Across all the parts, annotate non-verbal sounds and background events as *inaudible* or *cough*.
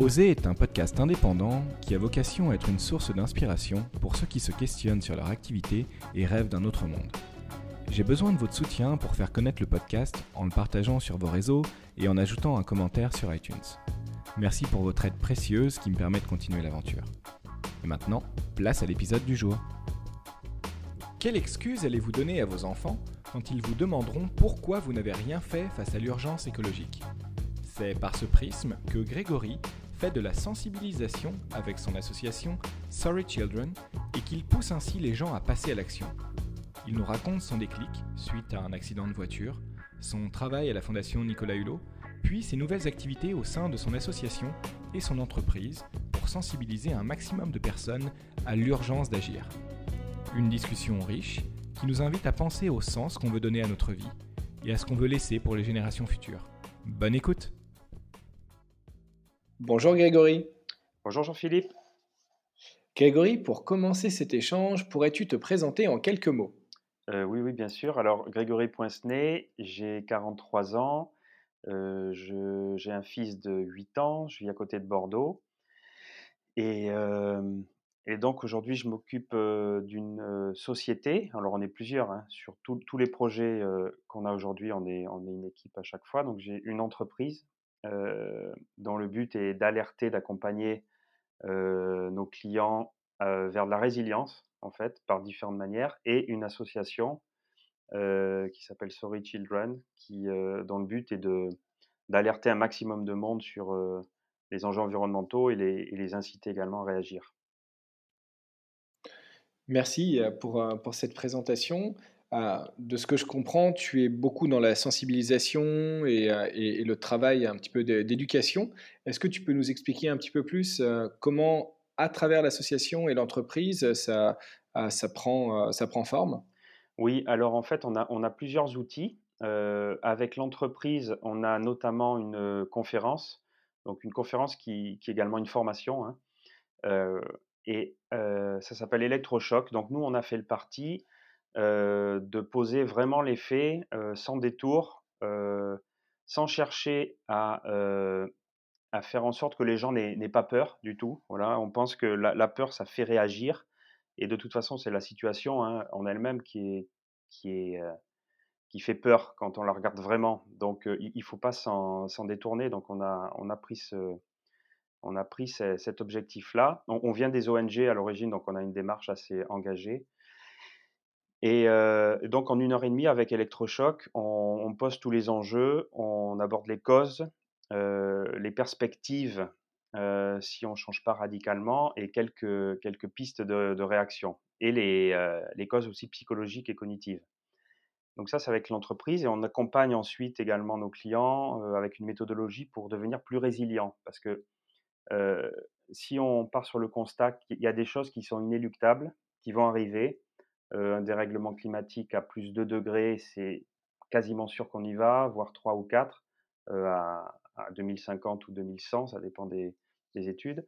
Oser est un podcast indépendant qui a vocation à être une source d'inspiration pour ceux qui se questionnent sur leur activité et rêvent d'un autre monde. J'ai besoin de votre soutien pour faire connaître le podcast en le partageant sur vos réseaux et en ajoutant un commentaire sur iTunes. Merci pour votre aide précieuse qui me permet de continuer l'aventure. Et maintenant, place à l'épisode du jour. Quelle excuse allez-vous donner à vos enfants quand ils vous demanderont pourquoi vous n'avez rien fait face à l'urgence écologique? C'est par ce prisme que Grégory de la sensibilisation avec son association Sorry Children et qu'il pousse ainsi les gens à passer à l'action. Il nous raconte son déclic suite à un accident de voiture, son travail à la Fondation Nicolas Hulot, puis ses nouvelles activités au sein de son association et son entreprise pour sensibiliser un maximum de personnes à l'urgence d'agir. Une discussion riche qui nous invite à penser au sens qu'on veut donner à notre vie et à ce qu'on veut laisser pour les générations futures. Bonne écoute Bonjour Grégory. Bonjour Jean-Philippe. Grégory, pour commencer cet échange, pourrais-tu te présenter en quelques mots? Euh, Oui, oui, bien sûr. Alors, Grégory Poincenet, j'ai 43 ans, euh, j'ai un fils de 8 ans, je vis à côté de Bordeaux. Et, euh, et donc aujourd'hui, je m'occupe d'une société. Alors, on est plusieurs hein, sur tous les projets qu'on a aujourd'hui. On est, on est une équipe à chaque fois. Donc, j'ai une entreprise dont le but est d'alerter, d'accompagner euh, nos clients euh, vers de la résilience, en fait, par différentes manières, et une association qui s'appelle Sorry Children, qui, dont le but est d'alerter un maximum de monde sur les enjeux environnementaux et les, les, inciter également à réagir. Merci pour, pour cette présentation. Ah, de ce que je comprends, tu es beaucoup dans la sensibilisation et, euh, le travail un petit peu d'éducation. Est-ce que tu peux nous expliquer un petit peu plus euh, comment, à travers l'association et l'entreprise, ça, euh, prend, forme? Oui, alors en fait, on a, plusieurs outils. avec l'entreprise, on a notamment une conférence, donc une conférence qui, qui est également une formation. Hein. et ça s'appelle Electrochoc. Donc nous, on a fait le parti de poser vraiment les faits sans détour, sans chercher à, à, faire en sorte que les gens n'aient pas peur du tout. Voilà, on pense que la, peur, ça fait réagir. Et de toute façon, c'est la situation hein, en elle-même qui, est, qui, est, qui fait peur quand on la regarde vraiment. Donc, il ne faut pas s'en détourner. Donc, on a, on a pris ce, on a pris cet objectif-là. on, vient des ONG à l'origine, donc on a une démarche assez engagée. Et donc en une heure et demie avec Electrochoc, on, pose tous les enjeux, on aborde les causes, les perspectives si on ne change pas radicalement et quelques, quelques pistes de, réaction et les, les, causes aussi psychologiques et cognitives. Donc ça, c'est avec l'entreprise et on accompagne ensuite également nos clients avec une méthodologie pour devenir plus résilients parce que si on part sur le constat qu'il y a des choses qui sont inéluctables, qui vont arriver, un dérèglement climatique à plus de degrés, c'est quasiment sûr qu'on y va, voire 3 ou 4 à, 2050 ou 2100, ça dépend des, études.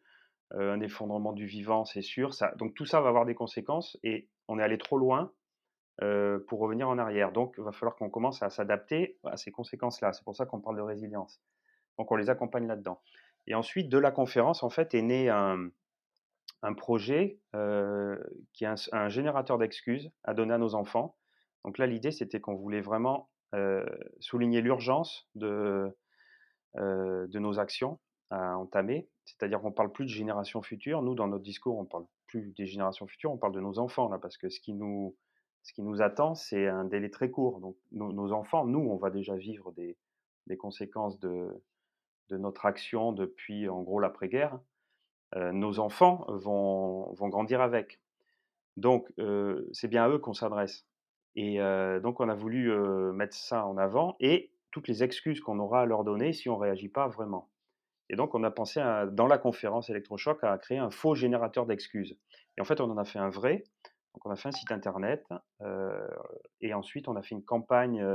un effondrement du vivant, c'est sûr. Donc tout ça va avoir des conséquences et on est allé trop loin pour revenir en arrière. Donc il va falloir qu'on commence à s'adapter à ces conséquences-là. C'est pour ça qu'on parle de résilience. Donc on les accompagne là-dedans. Et ensuite, de la conférence, en fait, est né un, un projet qui est un, générateur d'excuses à donner à nos enfants. Donc là, l'idée, c'était qu'on voulait vraiment souligner l'urgence de, de nos actions à entamer. C'est-à-dire qu'on ne parle plus de générations futures. Nous, dans notre discours, on ne parle plus des générations futures, on parle de nos enfants, là, parce que ce qui nous, ce qui nous attend, c'est un délai très court. Donc nos, enfants, nous, on va déjà vivre des, des conséquences de, de notre action depuis, en gros, l'après-guerre. Euh, nos enfants vont, vont, grandir avec. Donc, euh, c'est bien à eux qu'on s'adresse. Et euh, donc, on a voulu mettre ça en avant et toutes les excuses qu'on aura à leur donner si on ne réagit pas vraiment. Et donc, on a pensé, dans la conférence électrochoc, à créer un faux générateur d'excuses. Et en fait, on en a fait un vrai Donc on a fait un site internet et ensuite on a fait une campagne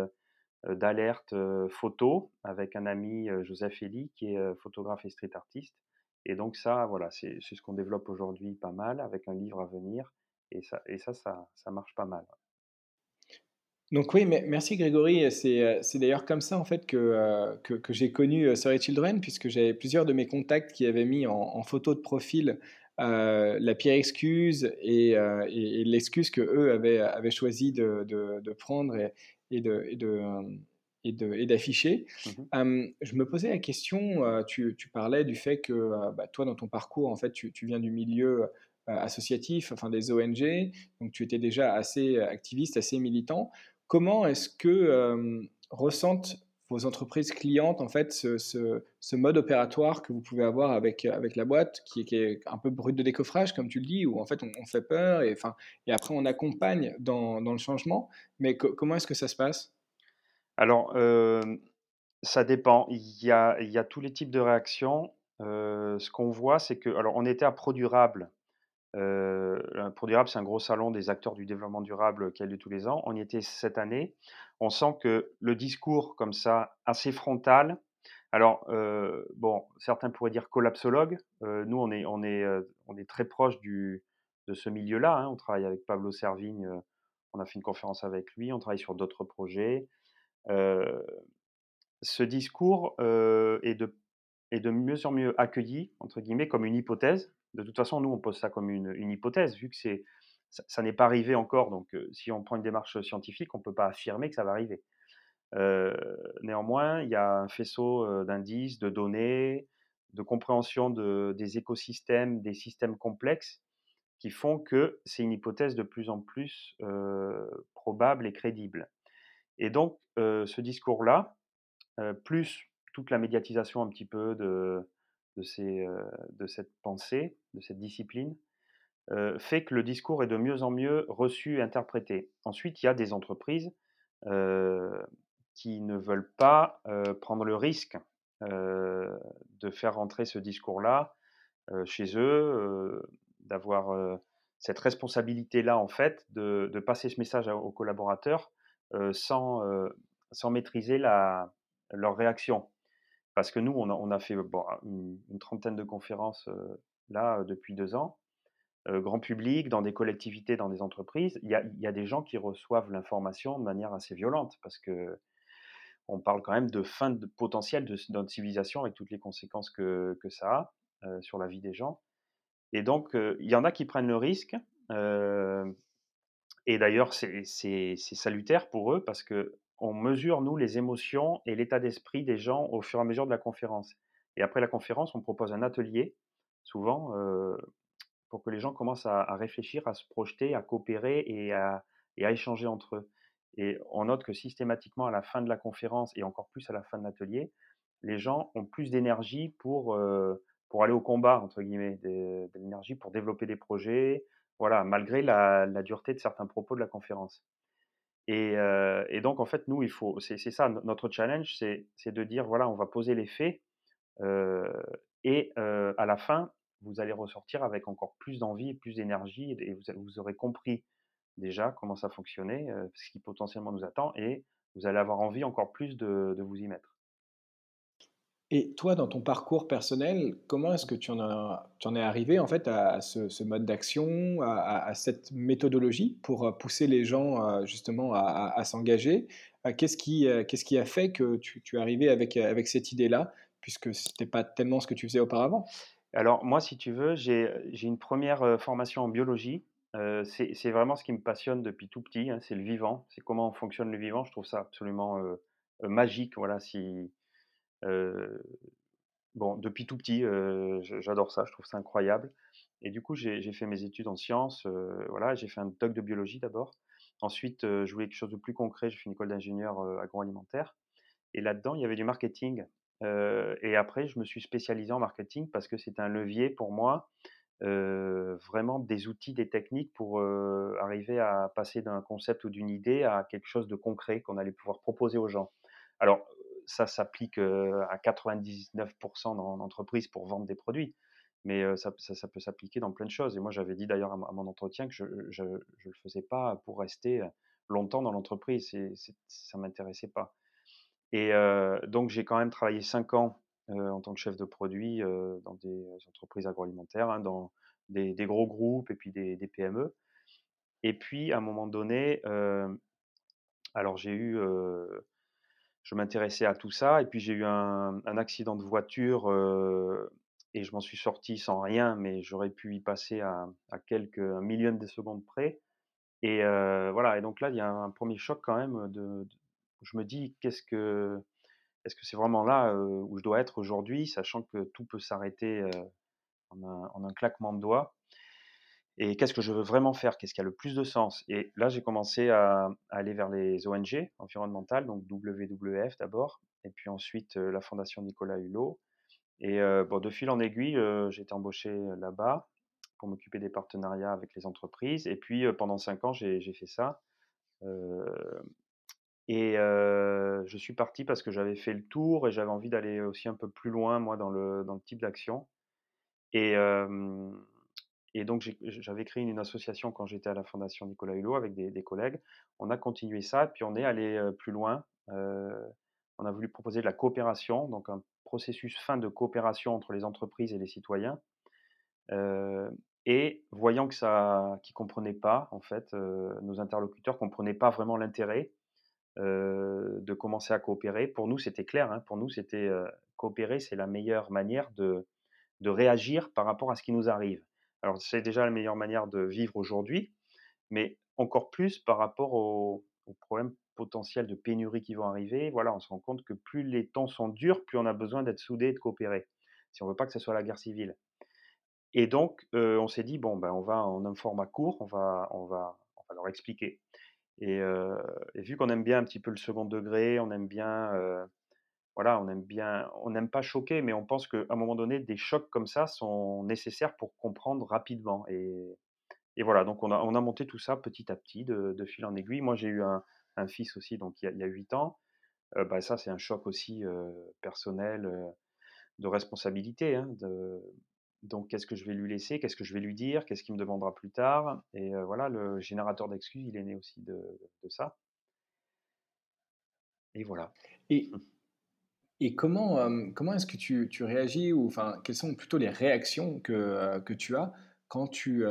d'alerte photo avec un ami Joseph Elie qui est photographe et street artiste. Et donc ça, voilà, c'est ce qu'on développe aujourd'hui pas mal avec un livre à venir. Et ça, ça, marche pas mal. Donc oui, merci Grégory. C'est d'ailleurs comme ça en fait que, que, j'ai connu Sorry Children, puisque j'avais plusieurs de mes contacts qui avaient mis en, photo de profil la pire excuse et, l'excuse que eux avaient, avaient choisi de, prendre et de, et d'afficher. Mmh je me posais la question, tu, tu, parlais du fait que bah, toi, dans ton parcours, en fait, tu, tu viens du milieu associatif, enfin des ONG, donc tu étais déjà assez activiste, assez militant. Comment est-ce que ressentent vos entreprises clientes en fait ce, ce, mode opératoire que vous pouvez avoir avec, avec la boîte qui est, est, un peu brut de décoffrage comme tu le dis où en fait on, fait peur et, et après on accompagne dans, dans le changement? Mais comment est-ce que ça se passe? Alors, ça dépend. Il y a tous les types de réactions. ce qu'on voit, c'est que alors on était à ProDurable. Heu, ProDurable, c'est un gros salon des acteurs du développement durable qui a lieu tous les ans. On y était cette année. On sent que le discours comme ça, assez frontal alors, bon, certains pourraient dire collapsologue. nous, on est très proche de ce milieu-là, hein. On travaille avec Pablo Servigne, on a fait une conférence avec lui, on travaille sur d'autres projets ce discours est, de, mieux en mieux accueilli, entre guillemets, comme une hypothèse. De toute façon, nous, on pose ça comme une, hypothèse, vu que ça, n'est pas arrivé encore. Donc, si on prend une démarche scientifique, on ne peut pas affirmer que ça va arriver. néanmoins, il y a un faisceau d'indices, de données, de compréhension de, des écosystèmes, des systèmes complexes, qui font que c'est une hypothèse de plus en plus probable et crédible. Et donc, ce discours-là, plus toute la médiatisation un petit peu de, de, de cette pensée, de cette discipline, fait que le discours est de mieux en mieux reçu interprété. Ensuite, il y a des entreprises qui ne veulent pas prendre le risque de faire rentrer ce discours-là chez eux, d'avoir cette responsabilité-là, en fait, de, de, passer ce message aux collaborateurs sans, sans maîtriser leur réaction. Parce que nous, on a, fait une, trentaine de conférences là depuis deux ans, grand public, dans des collectivités, dans des entreprises. Il y a, des gens qui reçoivent l'information de manière assez violente parce que on parle quand même de fin potentielle de, notre civilisation avec toutes les conséquences que, que ça a sur la vie des gens. Et donc, il y en a qui prennent le risque. Et d'ailleurs, c'est salutaire pour eux parce que on mesure, nous, les émotions et l'état d'esprit des gens au fur et à mesure de la conférence. Et après la conférence, on propose un atelier, souvent, euh, pour que les gens commencent à, réfléchir, à se projeter, à coopérer et à, échanger entre eux. Et on note que systématiquement, à la fin de la conférence et encore plus à la fin de l'atelier, les gens ont plus d'énergie pour, euh, pour aller au combat, entre guillemets, de, de l'énergie pour développer des projets, voilà, malgré la, dureté de certains propos de la conférence. Et, donc, en fait, nous, il faut, c'est ça, notre challenge, c'est de dire, voilà, on va poser les faits, et à la fin, vous allez ressortir avec encore plus d'envie, plus d'énergie, et vous, aurez compris déjà comment ça fonctionnait, ce qui potentiellement nous attend, et vous allez avoir envie encore plus de vous y mettre. Et toi, dans ton parcours personnel, comment est-ce que tu en, es arrivé en fait à ce, mode d'action, à, cette méthodologie pour euh, pousser les gens euh, justement à, s'engager? Euh, Qu'est-ce qui, qu'est-ce qui a fait que tu, tu es arrivé avec, avec cette idée-là, puisque ce n'était pas tellement ce que tu faisais auparavant? Alors moi, si tu veux, j'ai une première formation en biologie. c'est vraiment ce qui me passionne depuis tout petit, hein, c'est le vivant, c'est comment fonctionne le vivant. Je trouve ça absolument magique. Voilà, si bon, depuis tout petit, j'adore ça, je trouve ça incroyable. Et du coup, j'ai fait mes études en sciences. voilà, j'ai fait un doc de biologie d'abord. Ensuite, je voulais quelque chose de plus concret. J'ai fait une école d'ingénieur agroalimentaire. Et là-dedans, il y avait du marketing. et après, je me suis spécialisé en marketing parce que c'était un levier pour moi, vraiment des outils, des techniques pour arriver à passer d'un concept ou d'une idée à quelque chose de concret qu'on allait pouvoir proposer aux gens. Alors, ça s'applique à 99% dans l'entreprise pour vendre des produits. mais ça, peut s'appliquer dans plein de choses. Et moi, j'avais dit d'ailleurs à, mon entretien que je ne le faisais pas pour rester longtemps dans l'entreprise. ça ne m'intéressait pas. Et donc, j'ai quand même travaillé cinq ans en tant que chef de produit dans des entreprises agroalimentaires, hein, dans des, gros groupes et puis des, PME. Et puis, à un moment donné, alors j'ai eu, je m'intéressais à tout ça, et puis j'ai eu un, accident de voiture et je m'en suis sorti sans rien, mais j'aurais pu y passer à, quelques millions de secondes près. Et voilà, et donc là, il y a un premier choc quand même de, je me dis qu'est-ce que est-ce que c'est vraiment là où je dois être aujourd'hui, sachant que tout peut s'arrêter en, un claquement de doigts Et qu'est-ce que je veux vraiment faire? Qu'est-ce qui a le plus de sens? Et là, j'ai commencé à, aller vers les ONG environnementales, donc WWF d'abord, et puis ensuite la Fondation Nicolas Hulot. Et bon, de fil en aiguille, j'ai été embauché là-bas pour m'occuper des partenariats avec les entreprises. Et puis pendant cinq ans, j'ai fait ça. Et je suis parti parce que j'avais fait le tour et j'avais envie d'aller aussi un peu plus loin, moi, dans le, dans le type d'action. Et, et donc, j'avais créé une association quand j'étais à la Fondation Nicolas Hulot avec des, collègues. On a continué ça, puis on est allé plus loin. on a voulu proposer de la coopération, donc un processus fin de coopération entre les entreprises et les citoyens. et voyant que ça, qu'ils comprenaient pas, en fait, nos interlocuteurs comprenaient pas vraiment l'intérêt de commencer à coopérer. Pour nous, c'était clair. Hein, pour nous, c'était coopérer, c'est la meilleure manière de, de réagir par rapport à ce qui nous arrive. Alors, c'est déjà la meilleure manière de vivre aujourd'hui, mais encore plus par rapport aux, problèmes potentiels de pénurie qui vont arriver. Voilà, on se rend compte que plus les temps sont durs, plus on a besoin d'être soudés et de coopérer, si on veut pas que ce soit la guerre civile. Et donc, on s'est dit, bon, ben, on va en un format court, on va, on va, on va leur expliquer. Et, vu qu'on aime bien un petit peu le second degré, on aime bien, voilà, on aime bien, on n'aime pas choquer, mais on pense qu'à un moment donné, des chocs comme ça sont nécessaires pour comprendre rapidement. Et, et voilà, donc on a, on a monté tout ça petit à petit, de, fil en aiguille. Moi, j'ai eu un, un, fils aussi, donc il y a, il y a 8 ans. bah, ça, c'est un choc aussi personnel, de responsabilité, hein, de, donc, qu'est-ce que je vais lui laisser Qu'est-ce que je vais lui dire Qu'est-ce qu'il me demandera plus tard Et voilà, le générateur d'excuses, il est né aussi de, ça. Et voilà. Et, mmh. Et comment, comment est-ce que tu, tu, réagis ou enfin, quelles sont plutôt les réactions que, que tu as quand, tu,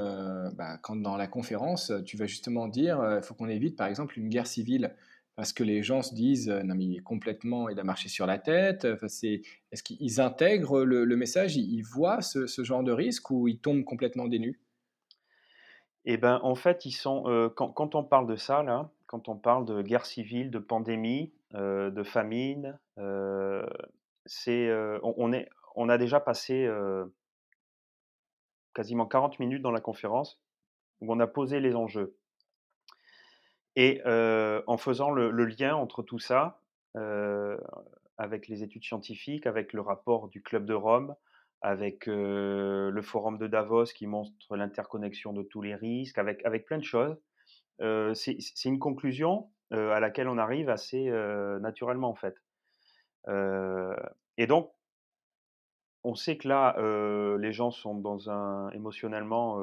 bah, quand dans la conférence, tu vas justement dire il faut qu'on évite par exemple une guerre civile? Parce que les gens se disent non mais complètement il a marché sur la tête. Est-ce qu'ils intègrent le, message, ils, voient ce, genre de risque ou ils tombent complètement dénus Eh ben en fait ils sont quand, on parle de ça là, quand on parle de guerre civile, de pandémie, de famine, c'est on, est on a déjà passé quasiment 40 minutes dans la conférence où on a posé les enjeux. Et en faisant le, lien entre tout ça, avec les études scientifiques, avec le rapport du Club de Rome, avec le forum de Davos qui montre l'interconnexion de tous les risques, avec, avec plein de choses, c'est une conclusion à laquelle on arrive assez naturellement en fait. et donc, on sait que là, les gens sont dans un émotionnellement,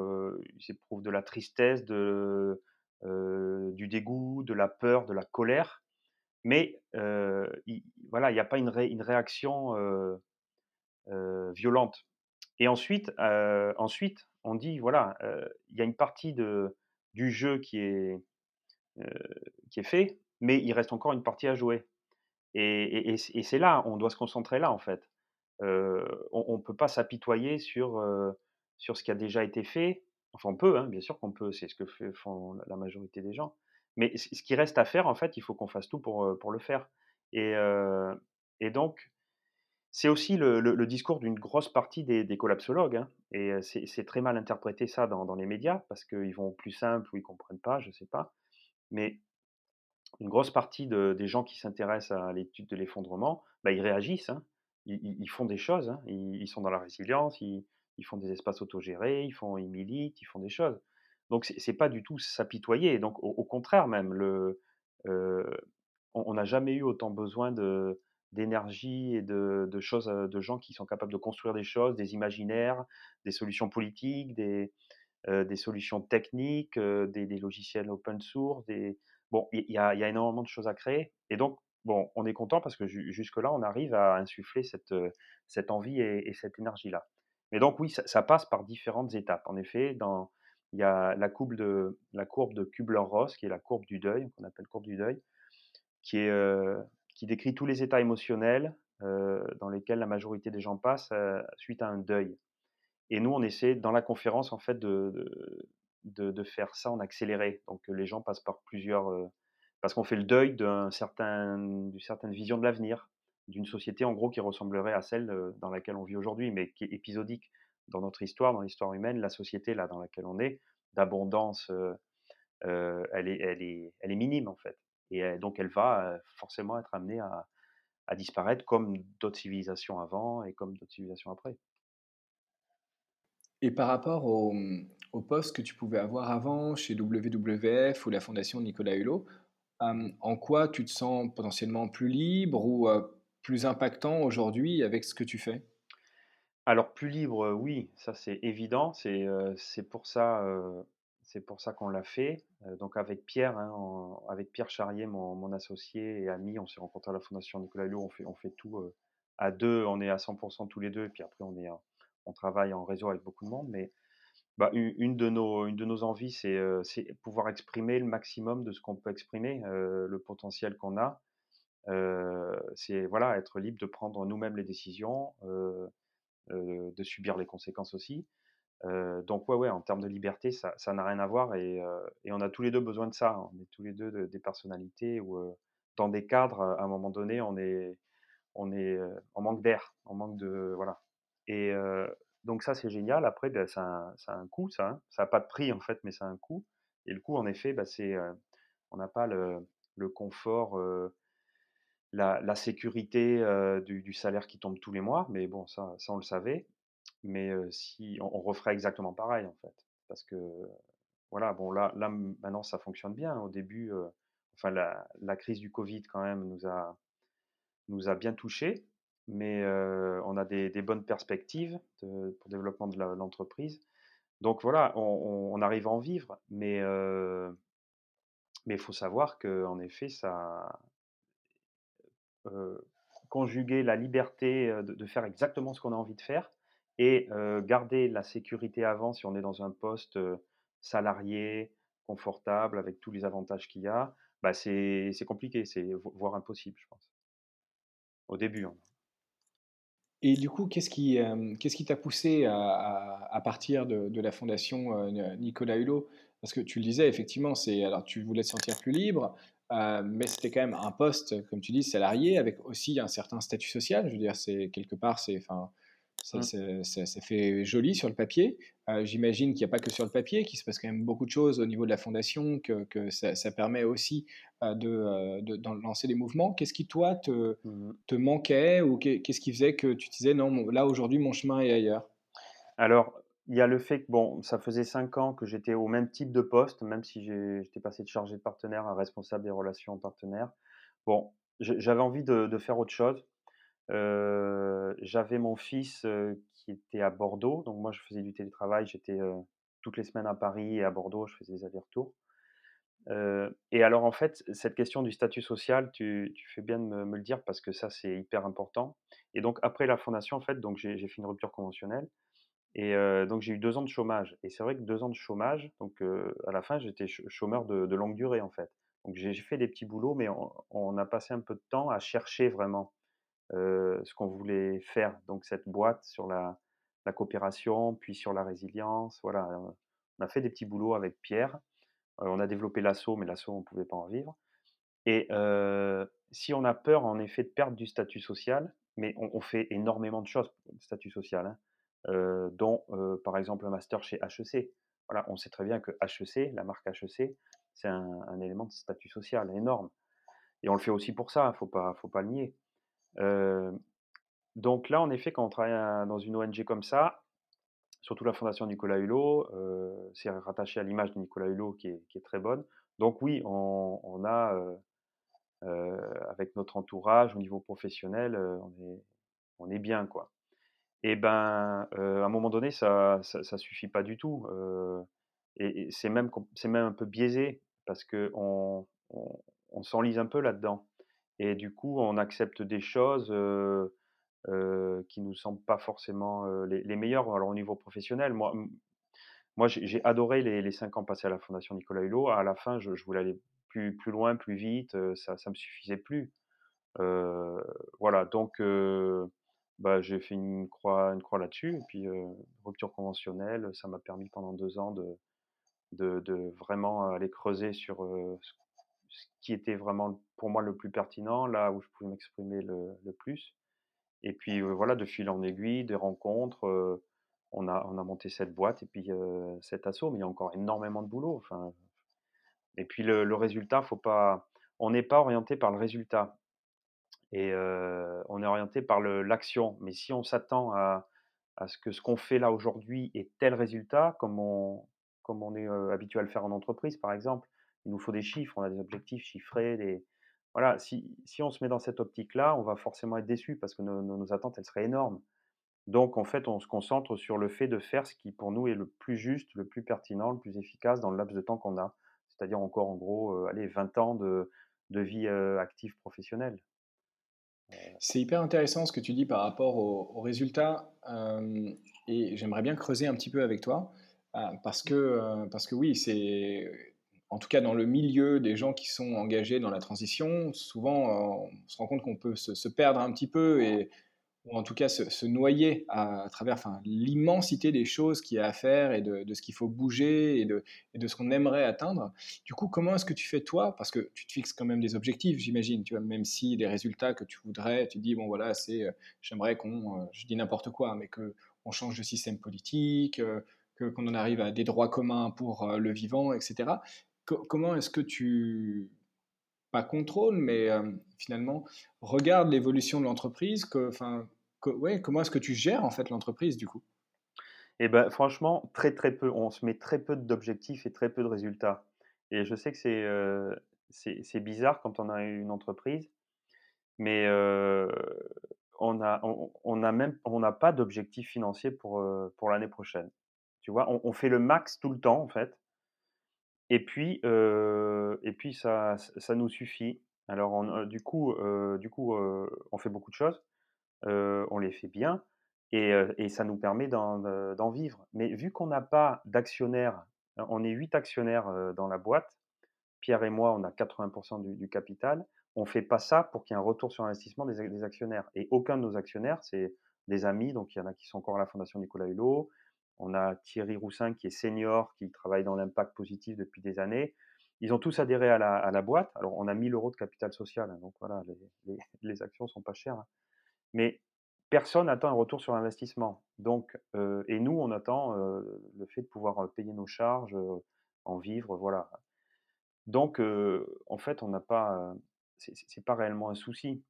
ils éprouvent de la tristesse, de du dégoût, de la peur, de la colère, mais il, voilà, il n'y a pas une, une réaction violente. Et ensuite, ensuite, on dit voilà, il y a une partie de, du jeu qui est, qui est fait, mais il reste encore une partie à jouer. Et, c'est là, on doit se concentrer là en fait. on ne peut pas s'apitoyer sur, sur ce qui a déjà été fait. Enfin, on peut, hein, bien sûr qu'on peut, c'est ce que font la majorité des gens. Mais ce qui reste à faire, en fait, il faut qu'on fasse tout pour, pour le faire. Et donc, c'est aussi le, discours d'une grosse partie des, collapsologues. Hein, et c'est très mal interprété ça dans, les médias, parce qu'ils vont plus simple ou ils ne comprennent pas, je ne sais pas. Mais une grosse partie des gens qui s'intéressent à l'étude de l'effondrement, bah, ils réagissent, hein. ils, font des choses, ils, ils, sont dans la résilience, ils, ils font des espaces autogérés, ils font, ils militent, ils font des choses. Donc c'est pas du tout s'apitoyer. Donc au, contraire même, le, on n'a jamais eu autant besoin de, d'énergie et de, choses, de gens qui sont capables de construire des choses, des imaginaires, des solutions politiques, des, des solutions techniques, des, logiciels open source. Bon, il y, a énormément de choses à créer. Et donc, bon, on est content parce que jusque-là, on arrive à insuffler cette, cette envie et, cette énergie-là. Mais donc, oui, ça, passe par différentes étapes. En effet, dans, il y a la courbe de, la courbe de Kubler-Ross, qui est la courbe du deuil, qu'on appelle courbe du deuil, qui, est, qui décrit tous les états émotionnels dans lesquels la majorité des gens passent suite à un deuil. Et nous, on essaie dans la conférence en fait de, de, faire ça en accéléré. Donc les gens passent par plusieurs parce qu'on fait le deuil d'une certain, certaine vision de l'avenir, d'une société en gros qui ressemblerait à celle euh, dans laquelle on vit aujourd'hui, mais qui est épisodique dans notre histoire, dans l'histoire humaine, la société là dans laquelle on est, d'abondance, euh, euh, elle, est, elle, est, elle est minime en fait. Et donc elle va forcément être amenée à, à disparaître comme d'autres civilisations avant et comme d'autres civilisations après. Et par rapport au, au, poste que tu pouvais avoir avant chez WWF ou la Fondation Nicolas Hulot, en quoi tu te sens potentiellement plus libre ou plus impactant aujourd'hui avec ce que tu fais? Alors plus libre, oui, ça c'est évident. C'est c'est pour ça, c'est pour ça qu'on l'a fait. donc avec Pierre, hein, avec Pierre Charrier, mon, associé et ami, on s'est rencontrés à la Fondation Nicolas Hulot. On fait, tout à deux. On est à 100% tous les deux. Et puis après, on est, on travaille en réseau avec beaucoup de monde. Mais bah, une, de nos, une de nos envies, c'est pouvoir exprimer le maximum de ce qu'on peut exprimer, le potentiel qu'on a. c'est voilà, être libre de prendre nous-mêmes les décisions, de subir les conséquences aussi. Donc ouais, ouais, en termes de liberté, ça n'a rien à voir et, on a tous les deux besoin de ça. On est tous les deux des personnalités où dans des cadres, à un moment donné, on est, on est en manque d'air, en manque de voilà. Et, donc ça, c'est génial. Après, ben, ça, a, un coût, ça. Hein. Ça n'a pas de prix, en fait, mais ça a un coût. Et le coût, en effet, ben, c'est, on n'a pas le, confort, la, sécurité du, salaire qui tombe tous les mois. Mais bon, ça, ça on le savait. Mais si on, referait exactement pareil, en fait. Parce que, voilà, bon, là, là maintenant, ça fonctionne bien. Au début, enfin, la, la, crise du Covid, quand même, nous a, nous a bien touchés mais on a des, bonnes perspectives pour le développement de l'entreprise. Donc voilà, on, arrive à en vivre, mais mais il faut savoir qu'en effet, ça conjuguer la liberté de, faire exactement ce qu'on a envie de faire et garder la sécurité avant si on est dans un poste salarié, confortable, avec tous les avantages qu'il y a, bah c'est compliqué, c'est voire impossible, je pense. Au début. Hein. Et du coup, qu'est-ce qui, qu'est-ce qui t'a poussé à, à, partir de, de, la fondation Nicolas Hulot? Parce que tu le disais, effectivement, alors tu voulais te sentir plus libre, mais c'était quand même un poste, comme tu dis, salarié, avec aussi un certain statut social. Je veux dire, c'est quelque part, c'est, enfin, ça, mmh. ça, fait joli sur le papier. Euh, j'imagine qu'il n'y a pas que sur le papier, qu'il se passe quand même beaucoup de choses au niveau de la fondation, que, que ça, permet aussi euh, de, euh, de, lancer des mouvements. Qu'est-ce qui, toi, te, mmh. te manquait ou qu'est-ce qui faisait que tu disais, non, là, aujourd'hui, mon chemin est ailleurs? Alors, il y a le fait que, bon, ça faisait cinq ans que j'étais au même type de poste, même si j'étais passé de chargé de partenaire à responsable des relations partenaires. Bon, j'avais envie de, de, faire autre chose j'avais mon fils qui était à Bordeaux, donc moi je faisais du télétravail, j'étais toutes les semaines à Paris et à Bordeaux, je faisais des allers-retours. et alors en fait, cette question du statut social, tu, fais bien de me, le dire parce que ça c'est hyper important. Et donc après la fondation, en fait, j'ai fait une rupture conventionnelle et donc j'ai eu deux ans de chômage. Et c'est vrai que deux ans de chômage, donc à la fin j'étais chômeur de, longue durée en fait. Donc j'ai fait des petits boulots, mais on, a passé un peu de temps à chercher vraiment ce qu'on voulait faire. Donc cette boîte sur la, coopération, puis sur la résilience. Voilà, on a fait des petits boulots avec Pierre. on a développé l'assaut, mais l'assaut, on ne pouvait pas en vivre. Et si on a peur, en effet, de perdre du statut social, mais on, fait énormément de choses statut social, hein, dont, par exemple, un master chez HEC. Voilà, on sait très bien que HEC, la marque HEC, c'est un, élément de statut social énorme. Et on le fait aussi pour ça, il ne faut pas, faut pas le nier donc là, en effet, quand on travaille dans une ONG comme ça, surtout la Fondation Nicolas Hulot, c'est rattaché à l'image de Nicolas Hulot qui est, très bonne. Donc oui, on, a, avec notre entourage au niveau professionnel, on est bien, quoi. Et ben, à un moment donné, ça ça suffit pas du tout, et c'est même un peu biaisé parce qu'on on on s'enlise un peu là-dedans et du coup, on accepte des choses, heu heu, qui nous semblent pas forcément, les meilleures. Alors au niveau professionnel, moi moi j'ai adoré les les 5 ans passés à la Fondation Nicolas Hulot. À la fin, je voulais aller plus plus loin, plus vite, ça ça me suffisait plus. voilà donc bah, j'ai fait une croix une croix là-dessus et puis, rupture conventionnelle, ça m'a permis pendant 2 ans de de vraiment aller creuser sur, ce ce qui était vraiment pour moi le plus pertinent, là où je pouvais m'exprimer le le plus et puis, voilà, de fil en aiguille, des rencontres, on a on a monté cette boîte et puis, cet assaut, mais il y a encore énormément de boulot, enfin et puis le le résultat, faut pas on n'est pas orienté par le résultat et on est orienté par l'action. Mais si on s'attend à à ce que ce qu'on fait là aujourd'hui ait tel résultat, comme on comme on est, habitué à le faire en entreprise, par exemple, il nous faut des chiffres, on a des objectifs chiffrés, des voilà, si si on se met dans cette optique-là, on va forcément être déçu parce que nos nos attentes, elles seraient énormes. Donc en fait, on se concentre sur le fait de faire ce qui pour nous est le plus juste, le plus pertinent, le plus efficace dans le laps de temps qu'on a. C'est-à-dire encore en gros, allez 20 ans de de vie, active professionnelle. C'est hyper intéressant ce que tu dis par rapport aux, résultats et j'aimerais bien creuser un petit peu avec toi parce que, parce que oui, c'est en tout cas dans le milieu des gens qui sont engagés dans la transition, souvent on se rend compte qu'on peut se, perdre un petit peu et ou en tout cas se, noyer à, travers enfin, l'immensité des choses qu'il y a à faire et de, ce qu'il faut bouger et de, de ce qu'on aimerait atteindre. Du coup, comment est-ce que tu fais toi? Parce que tu te fixes quand même des objectifs, j'imine, tu vois, même si les résultats que tu voudrais, tu dis, bon voilà, c'est, euh, j'aimerais qu'on, euh, je dis n'importe quoi, mais qu'on change de système politique, euh, que, qu'on en arrive à des droits communs pour le vivant, etc. comment est-ce que tu pas contrôle, mais finalement regarde l'évolution de l'entreprise, ouais, comment est-ce que tu gères en fait l'entreprise du coup? Eh ben, franchement, très très peu. On se met très peu d'objectifs et très peu de résultats. Et je sais que c'est euh, bizarre quand on a une entreprise, mais euh, on a on, a même on n'a pas d'objectif financier pour euh, pour l'année prochaine. Tu vois, on, on, fait le max tout le temps en fait. Et puis, euh, et puis ça ça nous suffit. Alors on, du coup, du coup, on fait beaucoup de choses on les fait bien et, ça nous permet d'en vivre. Mais vu qu'on n'a pas d'actionnaires, on est 8 actionnaires dans la boîte, Pierre et moi, on a 80% du, capital, on ne fait pas ça pour qu'il y ait un retour sur investissement des, actionnaires. Et aucun de nos actionnaires, c'est des amis, donc il y en a qui sont encore à la Fondation Nicolas Hulot, on a Thierry Roussin qui est senior, qui travaille dans l'impact positif depuis des années. Ils ont tous adhéré à la, boîte. Alors, on a 1000 euros de capital social, hein, donc voilà, les, *laughs* les, actions sont pas chères. Hein. Mais personne n'attend un retour sur investissement. Donc, et nous, on attend le fait de pouvoir payer nos charges, en vivre, voilà. Donc, en fait, on n'a pas, c'est pas réellement un souci.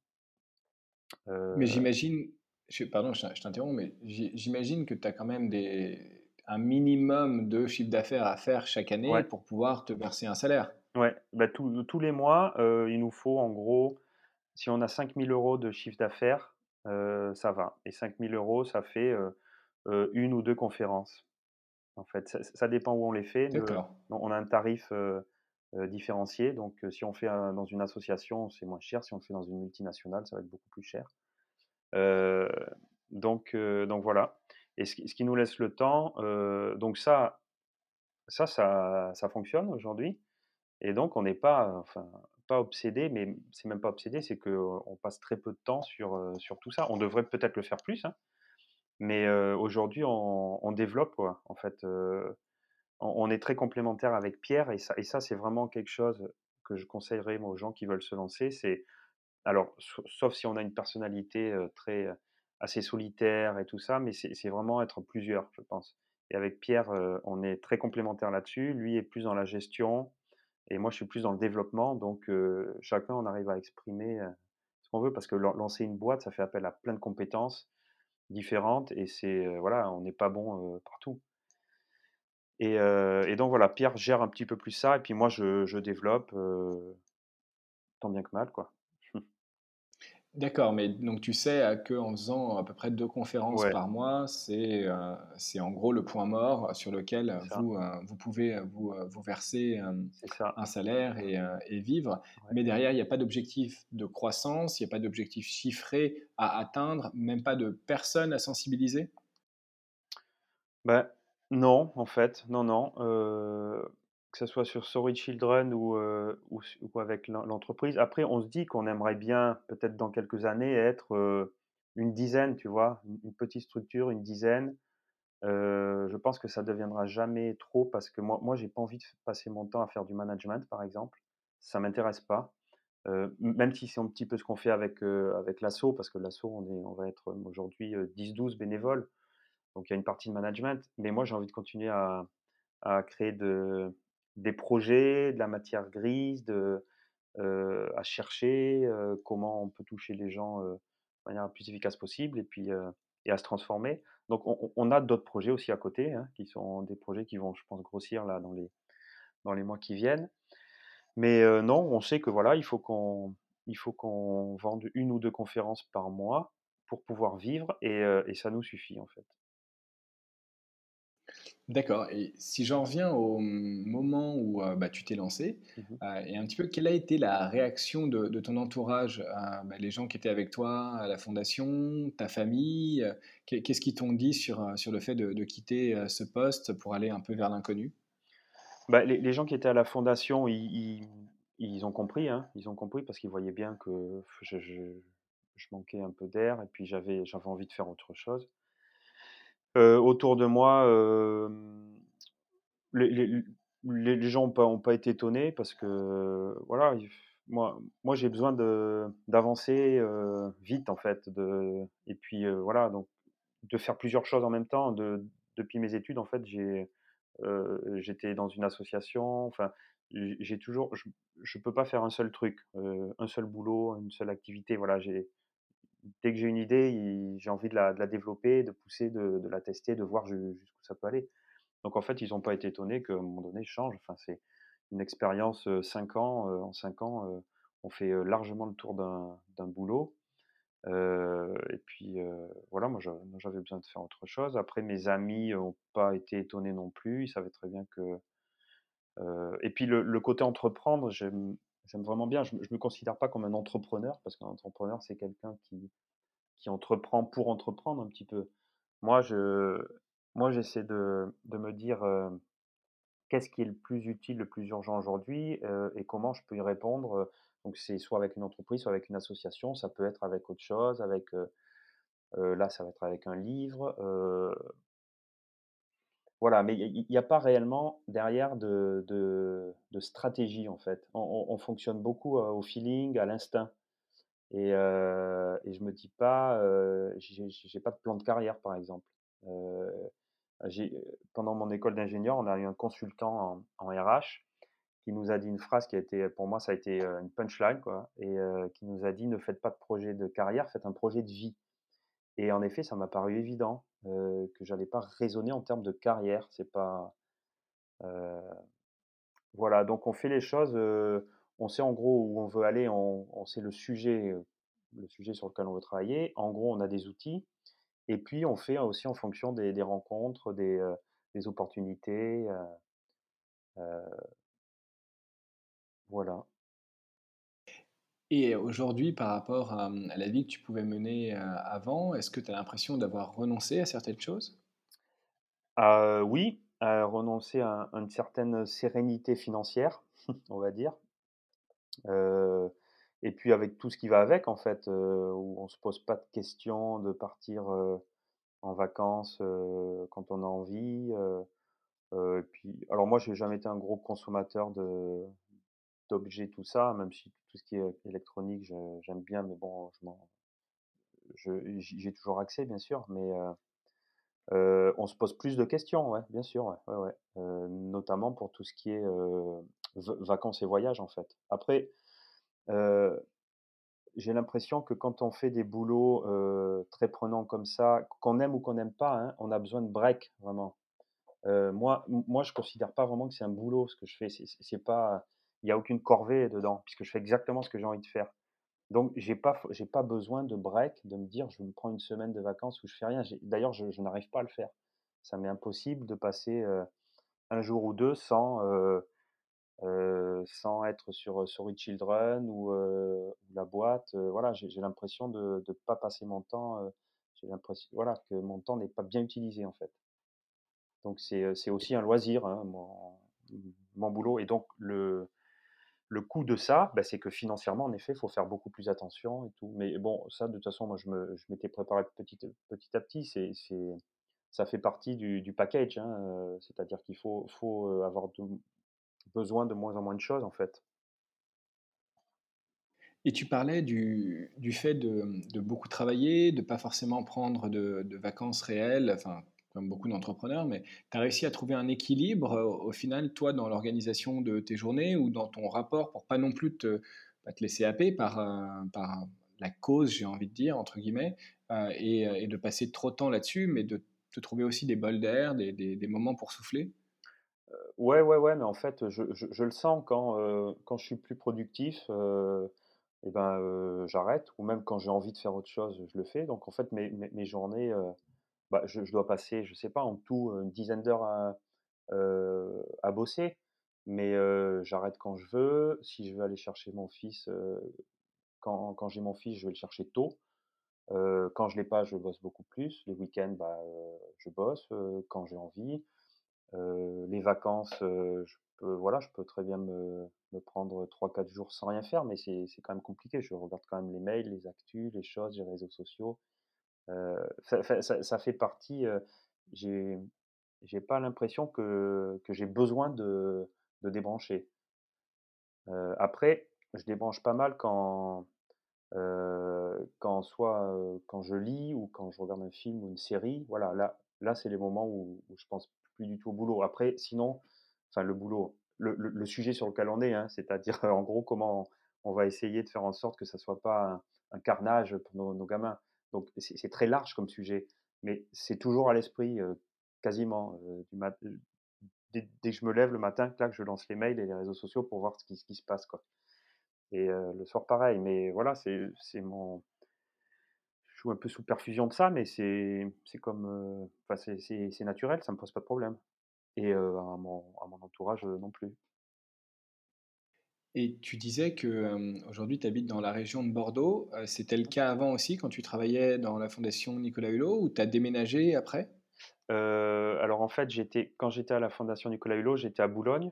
Mais j'imagine, pardon, je t'interromps, mais j'imagine que tu as quand même des, un minimum de chiffre d'affaires à faire chaque année pour pouvoir te verser un salaire. Ouais, bah, tous les mois, il nous faut en gros, si on a 5000 euros de chiffre d'affaires, ça va. Et 5000 euros, ça fait une ou deux conférences. En fait, ça, dépend où on les fait. on a un tarif différencié. Donc, si on fait dans une association, c'est moins cher. Si on le fait dans une multinationale, ça va être beaucoup plus cher. Donc, voilà. Et ce qui, nous laisse le temps, donc ça, ça, ça, fonctionne aujourd'hui. Et donc, on n'est pas, enfin, pas obsédé, mais c'est même pas obsédé, c'est qu'on passe très peu de temps sur, tout ça. On devrait peut-être le faire plus, hein, mais aujourd'hui, on, développe. En fait, on, est très complémentaires avec Pierre, et ça, et ça c'est vraiment quelque chose que je conseillerais aux gens qui veulent se lancer. C'est alors, sauf si on a une personnalité très assez solitaire et tout ça, mais c'est vraiment être plusieurs, je pense. Et avec Pierre, on est très complémentaires là-dessus. Lui est plus dans la gestion, et moi, je suis plus dans le développement. Donc, chacun, on arrive à exprimer ce qu'on veut parce que lancer une boîte, ça fait appel à plein de compétences différentes et c'est, voilà, on n'est pas bon partout. Et, donc, voilà, Pierre gère un petit peu plus ça et puis moi, je, développe. tant bien que mal, quoi. D'accord, mais donc tu sais qu'en faisant à peu près deux conférences Ouais, par mois, c'est euh, c'est en gros le point mort sur lequel vous, euh, vous pouvez euh, vous, vous verser euh, un salaire et, et vivre. ouais. Mais derrière, il n'y a pas d'objectif de croissance, il n'y a pas d'objectif chiffré à atteindre, même pas de personnes à sensibiliser? Ben, non, en fait, non, non, que ça soit sur Sorry Children ou, heu, ou avec l'en l'entreprise. Après, on se dit qu'on aimerait bien, peut-être dans quelques années, être, heu, une dizaine, tu vois? Une petite structure, une dizaine. Heu, je pense que ça deviendra jamais trop parce que moi moi, j'ai pas envie de passer mon temps à faire du management, par exemple. Ça m'intéresse pas. Même si c'est un petit peu ce qu'on fait avec, avec l'asso, parce que l'asso, on on va être, aujourd'hui, heu, 10-12 bénévoles. Donc il y a une partie de management, mais moi j'ai envie de continuer à à créer de des projets, de la matière grise, à chercher, comment on peut toucher les gens, de manière la plus efficace possible et puis, et à se transformer. Donc on a d'autres projets aussi à côté, hein, qui sont des projets qui vont, je pense, grossir là dans les dans les mois qui viennent. Mais, non, on sait que voilà, il faut qu'on il faut qu'on vende une ou 2 conférences par mois pour pouvoir vivre et et ça nous suffit en fait. D'accord. Et si j'en reviens au moment où euh, bah, tu t'es lancé, Mmh euh, et un petit peu quelle a été la réaction de, de ton entourage, euh, bah, les gens qui étaient avec toi à la fondation, ta famille, euh, qu'est- qu'est-ce qu'ils t'ont dit sur, sur le fait de, de quitter ce poste pour aller un peu vers l'inconnu? Bah, les les gens qui étaient à la fondation, ils ils ils ont compris, hein, ils ont compris parce qu'ils voyaient bien que je je je manquais un peu d'air et puis j'avais envie de faire autre chose. Autour de moi, les les gens ont pas ont pas été étonnés parce que, voilà, moi moi j'ai besoin d'avancer, vite en fait, de et puis, voilà, donc de faire plusieurs choses en même temps. De depuis mes études, en fait, j'ai j'étais dans une association, enfin, j'ai toujours je je peux pas faire un seul truc, un seul boulot, une seule activité. Voilà, j'ai dès que j'ai une idée, j'ai envie de la développer, de pousser, de la tester, de voir ju jusqu'où ça peut aller. Donc en fait, ils ont pas été étonnés qu'à un moment donné, je change. Enfin, c'est une expérience, heu, 5 ans, en 5 ans, on fait, largement le tour d'un boulot. Et puis, voilà, moi j'avais besoin de faire autre chose. Après mes amis ont pas été étonnés non plus. Ils savaient très bien que, et puis le côté entreprendre, j'aime vraiment bien. Je je me considère pas comme un entrepreneur parce qu'un entrepreneur, c'est quelqu'un qui qui entreprend pour entreprendre un petit peu. Moi je moi j'essaie de de me dire, heu: «Qu'est-ce qui est le plus utile, le plus urgent aujourd'hui, heu et comment je peux y répondre?» heu, donc c'est soit avec une entreprise, soit avec une association. Ça peut être avec autre chose, avec, là, ça va être avec un livre, voilà, mais il y a pas réellement derrière de de de stratégie, en fait. On on on fonctionne beaucoup, au feeling, à l'instinct et heu et je me dis pas, heu, j'ai pas de plan de carrière, par exemple. J'ai pendant mon école d'ingénieur, on a eu un consultant en en RH qui nous a dit une phrase qui a été pour moi, ça a été, une punchline, quoi et qui nous a dit: «Ne faites pas de projet de carrière, faites un projet de vie». Et en effet, ça m'a paru évident, heu, que j'allais pas raisonner en termes de carrière. C'est pas, heu, voilà, donc on fait les choses, heu, on sait en gros où on veut aller, on sait le sujet, le sujet sur lequel on veut travailler. En gros, on a des outils et puis on fait aussi en fonction des rencontres, des, opportunités, voilà. Et aujourd'hui, par rapport à, la vie que tu pouvais mener euh, avant, est-ce que tu as l'impression d'avoir renoncé à certaines choses? Heu, oui, heu, renoncer à une certaine sérénité financière, *laughs* on va dire. Heu et puis avec tout ce qui va avec en fait, où on se pose pas de questions de partir, en vacances, quand on a envie, puis alors moi j'ai jamais été un gros consommateur de d'objets tout ça, même si tout ce qui est électronique j'aime bien mais bon je j'ai toujours accès bien sûr mais heu heu, on se pose plus de questions, ouais, bien sûr, ouais, ouais, heu, notamment pour tout ce qui est, vacances et voyages en fait. Après, J'ai l'impression que quand on fait des boulots, très prenants comme ça, qu'on aime ou qu'on n'aime pas, hein, on a besoin de break vraiment. Moi moi je considère pas vraiment que c'est un boulot ce que je fais. C'est pas il y a aucune corvée dedans, puisque je fais exactement ce que j'ai envie de faire. Donc j'ai pas j'ai pas besoin de break, de me dire: «Je me prends une semaine de vacances où je fais rien». d'ailleurs, je je n'arrive pas à le faire. Ça m'est impossible de passer, 1 jour ou 2 sans, sans être sur, sur WeChildren ou, la boîte, voilà, j'ai l'impression de ne pas passer mon temps, j'ai l'impression voilà, que mon temps n'est pas bien utilisé, en fait. Donc c'est, c'est aussi un loisir, hein, mon mon boulot et donc le le coût de ça, bah, c'est que financièrement, en effet, il faut faire beaucoup plus attention et tout. Mais bon, ça, de toute façon, moi, je m'étais préparé petit à petit. Ça fait partie du package, hein, c'est-à-dire qu'il faut faut, avoir besoin de moins en moins de choses, en fait. Et tu parlais du fait de, beaucoup travailler, de pas forcément prendre de de vacances réelles, enfin comme beaucoup d'entrepreneurs, mais tu as réussi à trouver un équilibre euh, au final, toi, dans l'organisation de tes journées ou dans ton rapport pour pas non plus te, bah, laisser happer par, euh, par la cause, j'ai envie de dire, entre guillemets, euh, et, de passer trop de temps là-dessus, mais de te trouver aussi des bols d'air, des, des, moments pour souffler? Ouais, ouais, ouais, mais en fait, je, je, le sens quand, quand je suis plus productif. et ben, j'arrête, ou même quand j'ai envie de faire autre chose, je le fais. Donc en fait, mes, mes journées, bah, je, dois passer, je sais pas, en tout une dizaine d'heures à, à bosser, mais j'arrête quand je veux. Si je veux aller chercher mon fils, quand, quand j'ai mon fils, je vais le chercher tôt. quand je l'ai pas, je bosse beaucoup plus. Les week-ends, bah, je bosse quand j'ai envie. les vacances, je peux, voilà, je peux très bien me, me prendre 3-4 jours sans rien faire, mais c'est quand même compliqué. Je regarde quand même les mails, les actus, les choses, les réseaux sociaux. Euh, ça, fait partie. Euh, j'ai j'ai pas l'impression que, j'ai besoin de, débrancher. Euh, après, je débranche pas mal quand, quand soit quand je lis ou quand je regarde un film ou une série. Voilà, là, là c'est les moments où, je pense plus du tout au boulot. Après, sinon, enfin le boulot, le, sujet sur lequel on est, hein, c'est-à-dire *laughs* en gros comment on, va essayer de faire en sorte que ça soit pas un, carnage pour nos gamins. Donc c'est très large comme sujet, mais c'est toujours à l'esprit quasiment du dès, que je me lève le matin, que je lance les mails et les réseaux sociaux pour voir ce qui, ce qui se passe quoi. Et le soir pareil, mais voilà, c'est mon je joue un peu sous perfusion de ça, mais c'est comme, enfin c'est naturel, ça me pose pas de problème. Et à mon, à mon entourage non plus. Et tu disais que aujourd'hui tu habites dans la région de Bordeaux. c'était le cas avant aussi quand tu travaillais dans la fondation Nicolas Hulot ou tu as déménagé après? Alors en fait, quand j'étais à la Fondation Nicolas Hulot, j'étais à Boulogne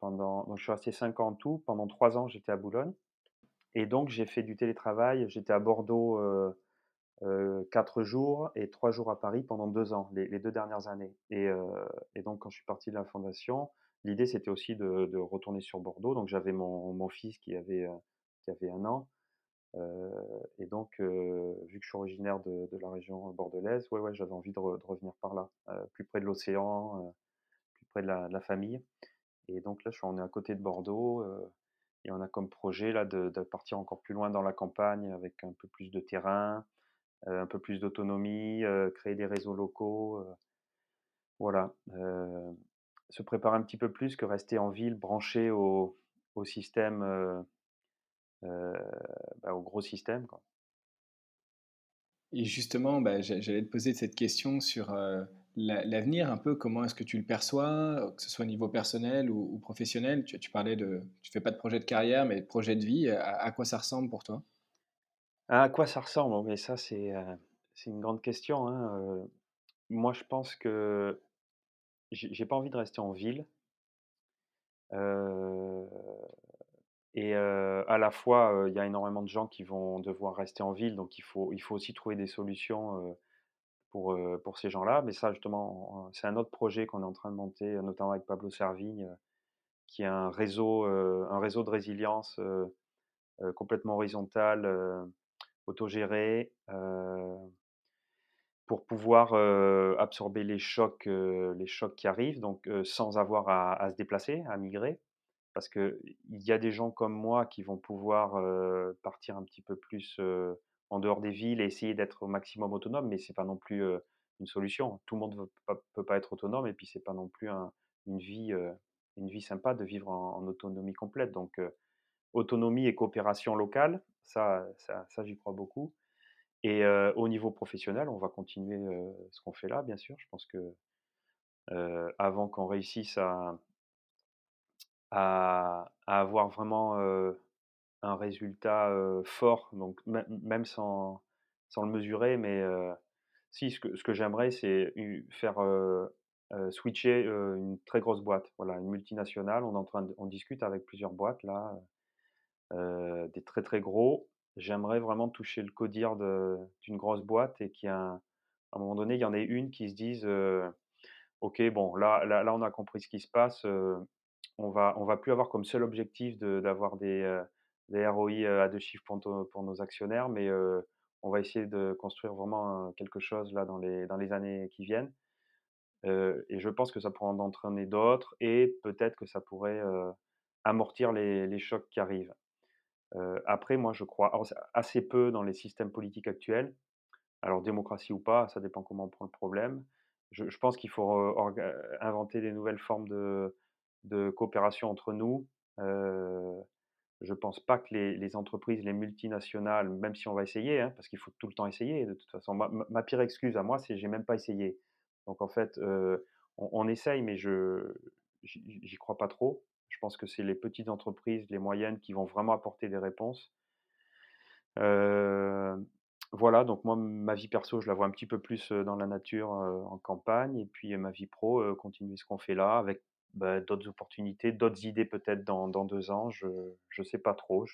pendant. Donc je suis resté 5 ans tout. Pendant 3 ans, j'étais à Boulogne. Et donc j'ai fait du télétravail. J'étais à Bordeaux 4 jours et 3 jours à Paris pendant 2 ans, les, les deux dernières années. Et, et, donc quand je suis parti de la Fondation, L'idée, c'était aussi de, retourner sur Bordeaux. Donc, j'avais mon, fils qui avait, euh, qui avait un an. Euh, et donc, euh, vu que je suis originaire de, la région bordelaise, ouais, ouais, j'avais envie de, revenir par là, plus près de l'océan, plus près de la, famille. Et donc là, on est à côté de Bordeaux et on a comme projet là de, partir encore plus loin dans la campagne avec un peu plus de terrain, un peu plus d'autonomie, créer des réseaux locaux. voilà se préparer un petit peu plus que rester en ville branché au, système, euh, euh, bah, au gros système. Et justement, bah, j'allais te poser cette question sur euh, l'avenir, un peu comment est-ce que tu le perçois, que ce soit au niveau personnel ou, professionnel? Tu, tu, parlais de, tu fais pas de projet de carrière, mais de projet de vie. À, quoi ça ressemble pour toi? À quoi ça ressemble? Mais ça, c'est c'est une grande question. Hein. moi, je pense que j'ai pas envie de rester en ville. et à la fois, il y a énormément de gens qui vont devoir rester en ville, donc il faut, il faut aussi trouver des solutions pour, pour ces gens-là. Mais ça, justement, c'est un autre projet qu'on est en train de monter, notamment avec Pablo Servigne, qui est un réseau, un réseau de résilience complètement horizontal, autogéré, pour pouvoir absorber les chocs, les chocs qui arrivent, donc sans avoir à, se déplacer, à migrer. Parce qu'il y a des gens comme moi qui vont pouvoir partir un petit peu plus en dehors des villes et essayer d'être au maximum autonome, mais ce n'est pas non plus une solution. Tout le monde ne peut, pas être autonome et puis ce n'est pas non plus une vie une vie sympa de vivre en, autonomie complète. Donc, autonomie et coopération locale, ça, ça, ça j'y crois beaucoup. Et au niveau professionnel, on va continuer ce qu'on fait là, bien sûr. Je pense que avant qu'on réussisse à, avoir vraiment un résultat fort, donc même sans, le mesurer, mais si ce que, ce que j'aimerais, c'est faire switcher une très grosse boîte, voilà, une multinationale. On, est en train on discute avec plusieurs boîtes là, des très très gros. J'aimerais vraiment toucher le codir d'une grosse boîte et qu'à un, un moment donné, il y en ait une qui se dise Ok, bon, là, on a compris ce qui se passe. on va, on va plus avoir comme seul objectif d'avoir des, des ROI à deux chiffres pour, nos actionnaires, mais on va essayer de construire vraiment quelque chose là dans les, années qui viennent. et je pense que ça pourrait en entraîner d'autres et peut-être que ça pourrait amortir les, chocs qui arrivent. Après, moi, je crois assez peu dans les systèmes politiques actuels. Alors, démocratie ou pas, ça dépend comment on prend le problème. Je, pense qu'il faut inventer des nouvelles formes de, coopération entre nous. Je ne pense pas que les, entreprises, les multinationales, même si on va essayer, hein, parce qu'il faut tout le temps essayer, de toute façon, ma, pire excuse à moi, c'est que j'ai même pas essayé. Donc en fait, on, essaye, mais je j'y crois pas trop. Je pense que c'est les petites entreprises, les moyennes, qui vont vraiment apporter des réponses. voilà, donc moi, ma vie perso, je la vois un petit peu plus dans la nature, en campagne, et puis ma vie pro, continuer ce qu'on fait là, avec bah, d'autres opportunités, d'autres idées peut-être dans, deux ans. Je ne sais pas trop.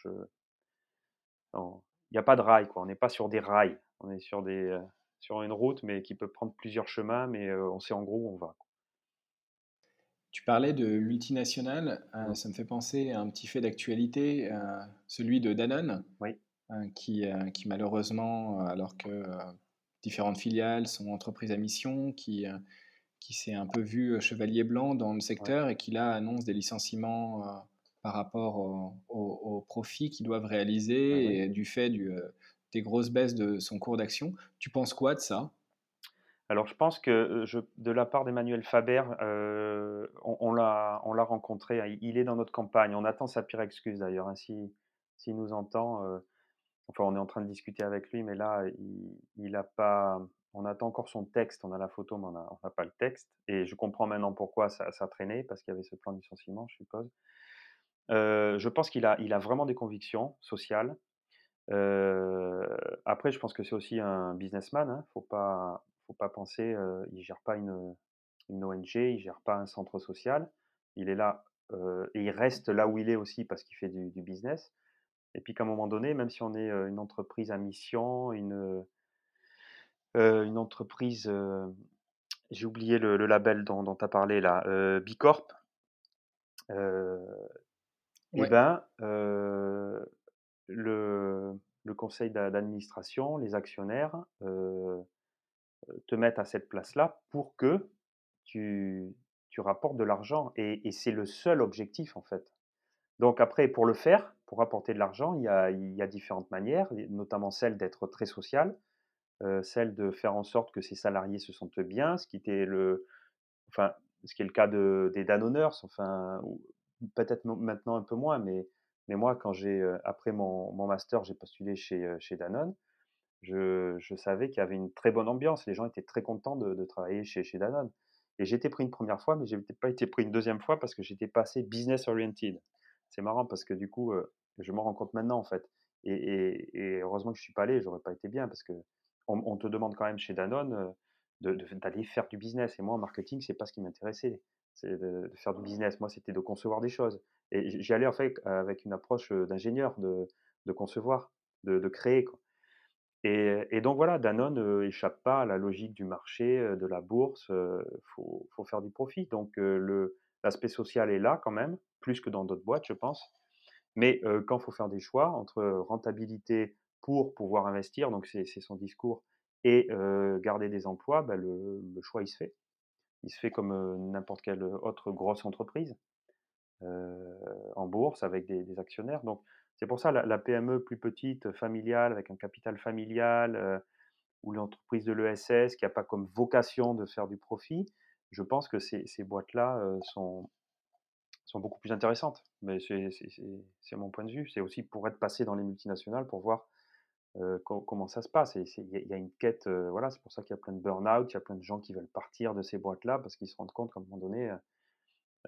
Il n'y a pas de rail, quoi. On n'est pas sur des rails. On est sur, des, sur une route, mais qui peut prendre plusieurs chemins, mais on sait en gros où on va. Tu parlais de multinationales, euh, ça me fait penser à un petit fait d'actualité, celui de Danone, oui. qui, qui, malheureusement, alors que différentes filiales sont entreprises à mission, qui, qui s'est un peu vu chevalier blanc dans le secteur et qui là annonce des licenciements par rapport aux profits qu'ils doivent réaliser et du fait du, des grosses baisses de son cours d'action. Tu penses quoi de ça? Alors, je pense que je, de la part d'Emmanuel Faber, on, on l'a rencontré. Hein, il est dans notre campagne. On attend sa pire excuse d'ailleurs. Hein, S'il si, nous entend, enfin, on est en train de discuter avec lui, mais là, il pas, on attend encore son texte, on a la photo, mais on n'a pas le texte. Et je comprends maintenant pourquoi ça, traînait, parce qu'il y avait ce plan de licenciement, je suppose. Euh, je pense qu'il a, il a vraiment des convictions sociales. Euh, après, je pense que c'est aussi un businessman. Hein. faut pas, faut pas penser, euh, il gère pas une, une, ONG, il gère pas un centre social. Il est là et il reste là où il est aussi parce qu'il fait du, du business. Et puis qu'à un moment donné, même si on est une entreprise à mission, une une entreprise, j'ai oublié le, label dont, tu as parlé là, Bicorp. et eh ben, le, le, conseil d'administration, les actionnaires te mettent à cette place-là pour que tu, tu rapportes de l'argent. Et, et c'est le seul objectif en fait. Donc après, pour le faire, pour apporter de l'argent, il y a, il y a différentes manières, notamment celle d'être très social. Euh, celle de faire en sorte que ses salariés se sentent bien, ce qui était le, enfin, ce qui est le cas de, des Danoners, enfin, peut-être maintenant un peu moins, mais, mais moi, quand j'ai, euh, après mon, mon master, j'ai postulé chez, euh, chez Danone, je, je savais qu'il y avait une très bonne ambiance, les gens étaient très contents de, de travailler chez, chez Danone. Et j'étais pris une première fois, mais je n'ai pas été pris une deuxième fois parce que j'étais passé business oriented. C'est marrant parce que du coup, je m'en rends compte maintenant en fait. Et, et, et heureusement que je suis pas allé, j'aurais pas été bien parce que on, te demande quand même chez Danone d'aller faire du business. Et moi, en marketing, c'est pas ce qui m'intéressait. C'est de, faire du business. Moi, c'était de concevoir des choses. Et j'y allais en fait avec une approche d'ingénieur, de, concevoir, de, créer. Et, donc voilà, Danone n'échappe échappe pas à la logique du marché, de la bourse. Il faut, faire du profit. Donc l'aspect social est là quand même, plus que dans d'autres boîtes, je pense. Mais quand il faut faire des choix entre rentabilité, pour pouvoir investir, donc c'est son discours, et garder des emplois, bah, le, choix il se fait. Il se fait comme n'importe quelle autre grosse entreprise en bourse avec des, actionnaires. Donc c'est pour ça la, PME plus petite, familiale, avec un capital familial, ou l'entreprise de l'ESS qui n'a pas comme vocation de faire du profit, je pense que ces, boîtes-là sont, sont beaucoup plus intéressantes. Mais c'est mon point de vue. C'est aussi pour être passé dans les multinationales pour voir comment ça se passe. Il y, a une quête, voilà, c'est pour ça qu'il y a plein de burn-out, il y a plein de gens qui veulent partir de ces boîtes-là parce qu'ils se rendent compte qu'à un moment donné,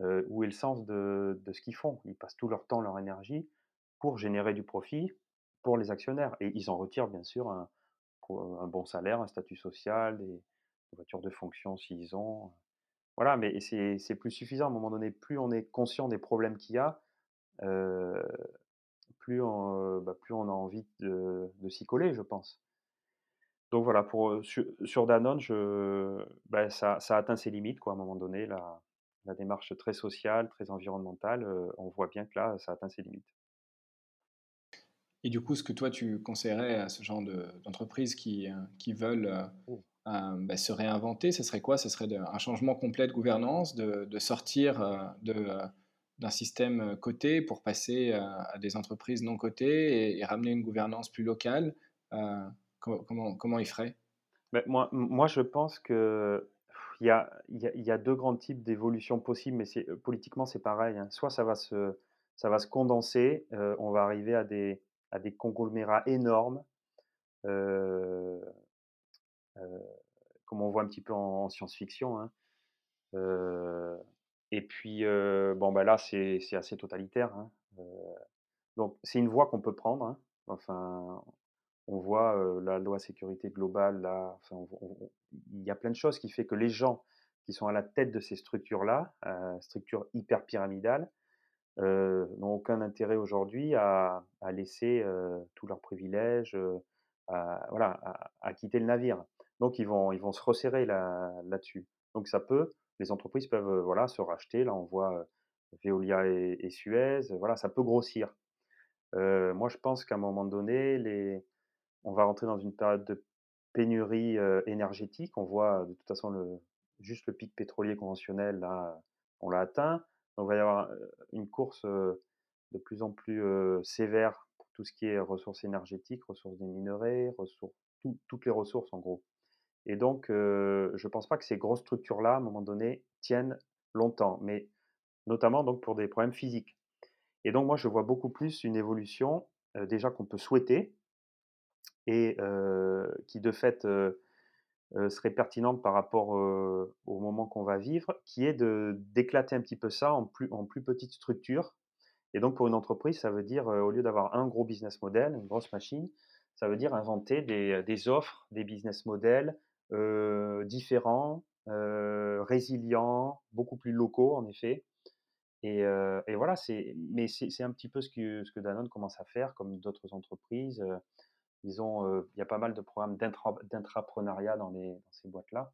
où est le sens de, ce qu'ils font. Ils passent tout leur temps, leur énergie pour générer du profit pour les actionnaires. Et ils en retirent bien sûr un, bon salaire, un statut social, des, voitures de fonction s'ils ont. Voilà, mais c'est plus suffisant à un moment donné. Plus on est conscient des problèmes qu'il y a, plus, on, bah, plus on a envie de, s'y coller, je pense. Donc voilà, pour, sur, Danone, bah, ça, ça, atteint ses limites, quoi, à un moment donné. La, la démarche très sociale, très environnementale, on voit bien que là, ça atteint ses limites. Et du coup, ce que toi, tu conseillerais à ce genre d'entreprises qui, qui veulent oh. bah, se réinventer, ce serait quoi? Ce serait un changement complet de gouvernance, de, de sortir de d'un système coté pour passer à des entreprises non cotées et, ramener une gouvernance plus locale comment, comment, ils feraient? Ben, moi, moi, je pense que il y a, y a, deux grands types d'évolutions possibles, mais politiquement, c'est pareil. Hein. Soit ça va se, ça va se condenser, on va arriver à des, à des conglomérats énormes, comme on voit un petit peu en, science-fiction. Hein. Et puis, bon, bah là, c'est assez totalitaire. Hein, donc, c'est une voie qu'on peut prendre. Hein. Enfin, on voit la loi sécurité globale, là, enfin, il y a plein de choses qui fait que les gens qui sont à la tête de ces structures-là, structures hyper pyramidales, n'ont aucun intérêt aujourd'hui à, laisser tous leurs privilèges, à, voilà, à, quitter le navire. Donc, ils vont, ils vont se resserrer là-dessus. Donc, ça peut les entreprises peuvent voilà, se racheter. Là, on voit Veolia et, Suez. Voilà, ça peut grossir. moi, je pense qu'à un moment donné, les... on va rentrer dans une période de pénurie énergétique. On voit de toute façon le, juste le pic pétrolier conventionnel, là, on l'a atteint. Donc, il va y avoir une course de plus en plus sévère pour tout ce qui est ressources énergétiques, ressources des minerais, toutes les ressources en gros. Et donc, je ne pense pas que ces grosses structures-là, à un moment donné, tiennent longtemps, mais notamment donc pour des problèmes physiques. Et donc, moi, je vois beaucoup plus une évolution déjà qu'on peut souhaiter et qui, de fait, serait pertinente par rapport au moment qu'on va vivre, qui est de d'éclater un petit peu ça en plus, en plus petites structures. Et donc, pour une entreprise, ça veut dire, au lieu d'avoir un gros business model, une grosse machine, ça veut dire inventer des, des offres, des business models, euh, différents, euh, résilients, beaucoup plus locaux en effet. Et, euh, et voilà, c'est, mais c'est, un petit peu ce que, ce que Danone commence à faire, comme d'autres entreprises. Ils ont, il y a pas mal de programmes d'intrapreneuriat dans, ces boîtes-là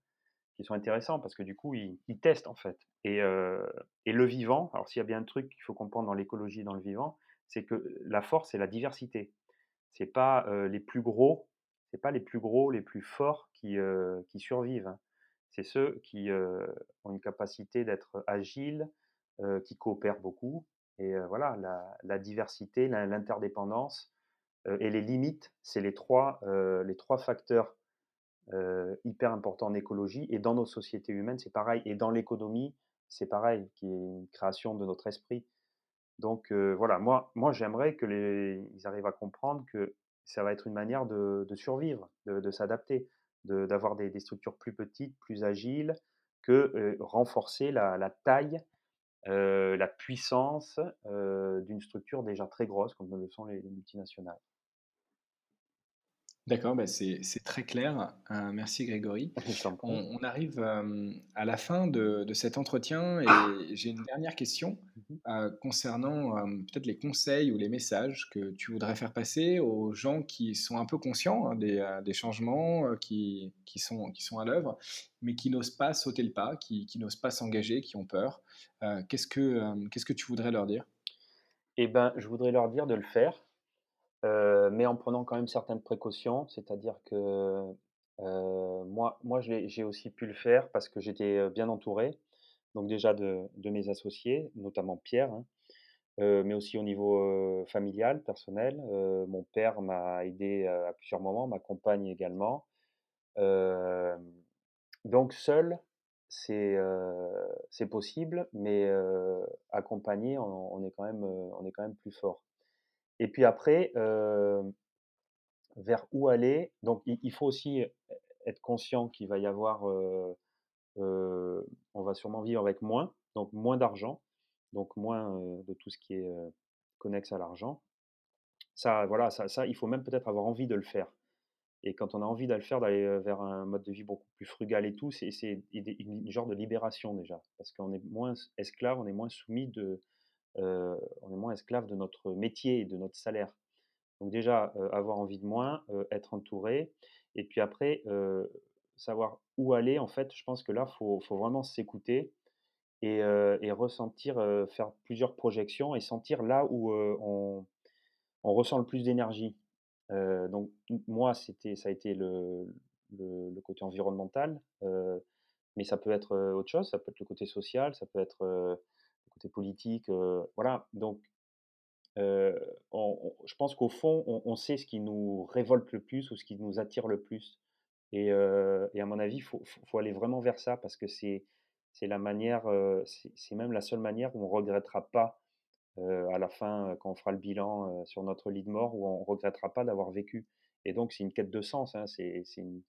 qui sont intéressants parce que du coup, ils, testent en fait. Et, et le vivant, alors s'il y a bien un truc qu'il faut comprendre dans l'écologie, dans le vivant, c'est que la force, c'est la diversité. C'est pas les plus gros pas les plus gros, les plus forts qui, qui survivent. Hein. C'est ceux qui ont une capacité d'être agiles, qui coopèrent beaucoup. Et voilà, la, diversité, l'interdépendance et les limites, c'est les trois, les trois facteurs hyper importants en écologie. Et dans nos sociétés humaines, c'est pareil. Et dans l'économie, c'est pareil, qui est une création de notre esprit. Donc voilà, moi, moi j'aimerais que les, ils arrivent à comprendre que ça va être une manière de, survivre, de, s'adapter, d'avoir des, structures plus petites, plus agiles, que renforcer la, taille, la puissance d'une structure déjà très grosse, comme le sont les multinationales. D'accord, bah, c'est très clair. Euh, merci Grégory. On, arrive euh, à la fin de, cet entretien et j'ai une dernière question mhm. euh, concernant peut-être les conseils ou les messages que tu voudrais faire passer aux gens qui sont un peu conscients hein, des, changements qui, sont, qui sont à l'œuvre, mais qui n'osent pas sauter le pas, qui, n'osent pas s'engager, qui ont peur. Qu'est-ce que Qu'est-ce que tu voudrais leur dire? Eh ben, je voudrais leur dire de le faire mais en prenant quand même certaines précautions. C'est-à-dire que, moi moi j'ai aussi pu le faire parce que j'étais, bien entouré. Donc déjà de de mes associés, notamment Pierre, hein, mais aussi au niveau, familial, personnel. mon père m'a aidé, à plusieurs moments, ma compagne également. donc seul, c'est c'est possible, mais accompagné, on, est quand même, on est quand même plus fort. Et puis après, vers où aller? Donc il, faut aussi être conscient qu'il va y avoir, on va sûrement vivre avec moins, donc moins d'argent, donc moins de tout ce qui est connexe à l'argent. Ça, voilà, ça, il faut même peut-être avoir envie de le faire. Et quand on a envie de faire, d'aller vers un mode de vie beaucoup plus frugal et tout, c'est une genre de libération déjà, parce qu'on est moins esclave, on est moins soumis de, on est moins esclave de notre métier et de notre salaire. Donc déjà, avoir envie de moins, être entouré, et puis après, savoir où aller. En fait, je pense que là, faut, faut vraiment s'écouter et, et, ressentir, faire plusieurs projections et sentir là où on, on ressent le plus d'énergie donc moi, c'était, ça a été le, le, côté environnemental, mais ça peut être autre chose, ça peut être le côté social, ça peut être politique, voilà. Donc, je pense qu'au fond, on, sait ce qui nous révolte le plus ou ce qui nous attire le plus. Et, à mon avis, il faut, faut, aller vraiment vers ça parce que c'est, la manière, c'est, même la seule manière où on regrettera pas à la fin, quand on fera le bilan sur notre lit de mort, où on ne regrettera pas d'avoir vécu. Et donc, c'est une quête de sens. Hein, c'est une,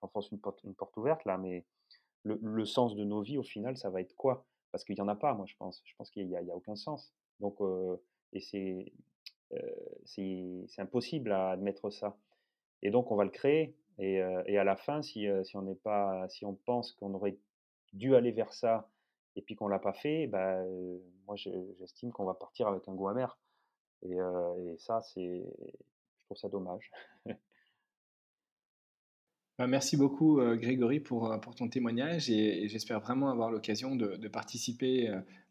j'enfonce une porte, une porte ouverte là, mais le, sens de nos vies, au final, ça va être quoi? Parce qu'il n'y en a pas, moi, je pense. Je pense qu'il n'y a, aucun sens. Donc, et c'est c'est impossible à admettre ça. Et donc, on va le créer. Et, à la fin, si, si on n'est pas, si on pense qu'on aurait dû aller vers ça et puis qu'on l'a pas fait, bah, moi j'estime qu'on va partir avec un goût amer. Et, et ça, c'est, je trouve ça dommage. *laughs* Bah, merci beaucoup Grégory pour, pour ton témoignage et, j'espère vraiment avoir l'occasion de, de, participer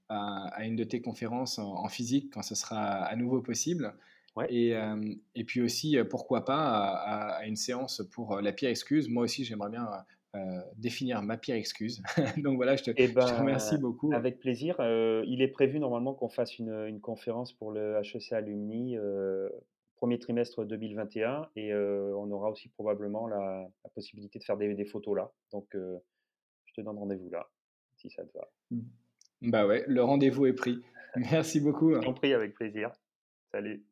à, à, une de tes conférences en, physique quand ce sera à nouveau possible. Et, et, puis aussi, pourquoi pas, à, à, une séance pour la pire excuse. Moi aussi, j'aimerais bien euh, définir ma pire excuse. *laughs* Donc voilà, je te, eh je te, ben, remercie beaucoup. Avec plaisir. Euh, il est prévu normalement qu'on fasse une, une, conférence pour le HEC Alumni euh, premier trimestre 2021 et on aura aussi probablement la, la, possibilité de faire des, des photos là. Donc je te donne rendez-vous là, si ça te va. Bah ouais, le rendez-vous est pris. *laughs* Merci beaucoup. Je t'en prie, avec plaisir. Salut.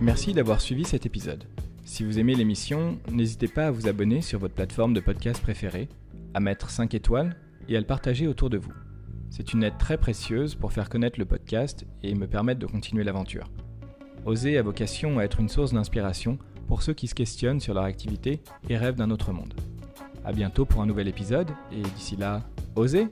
Merci d'avoir suivi cet épisode. Si vous aimez l'émission, n'hésitez pas à vous abonner sur votre plateforme de podcast préférée, à mettre 5 étoiles et à le partager autour de vous. C'est une aide très précieuse pour faire connaître le podcast et me permettre de continuer l'aventure. Oser a vocation à être une source d'inspiration pour ceux qui se questionnent sur leur activité et rêvent d'un autre monde. A bientôt pour un nouvel épisode et d'ici là, osez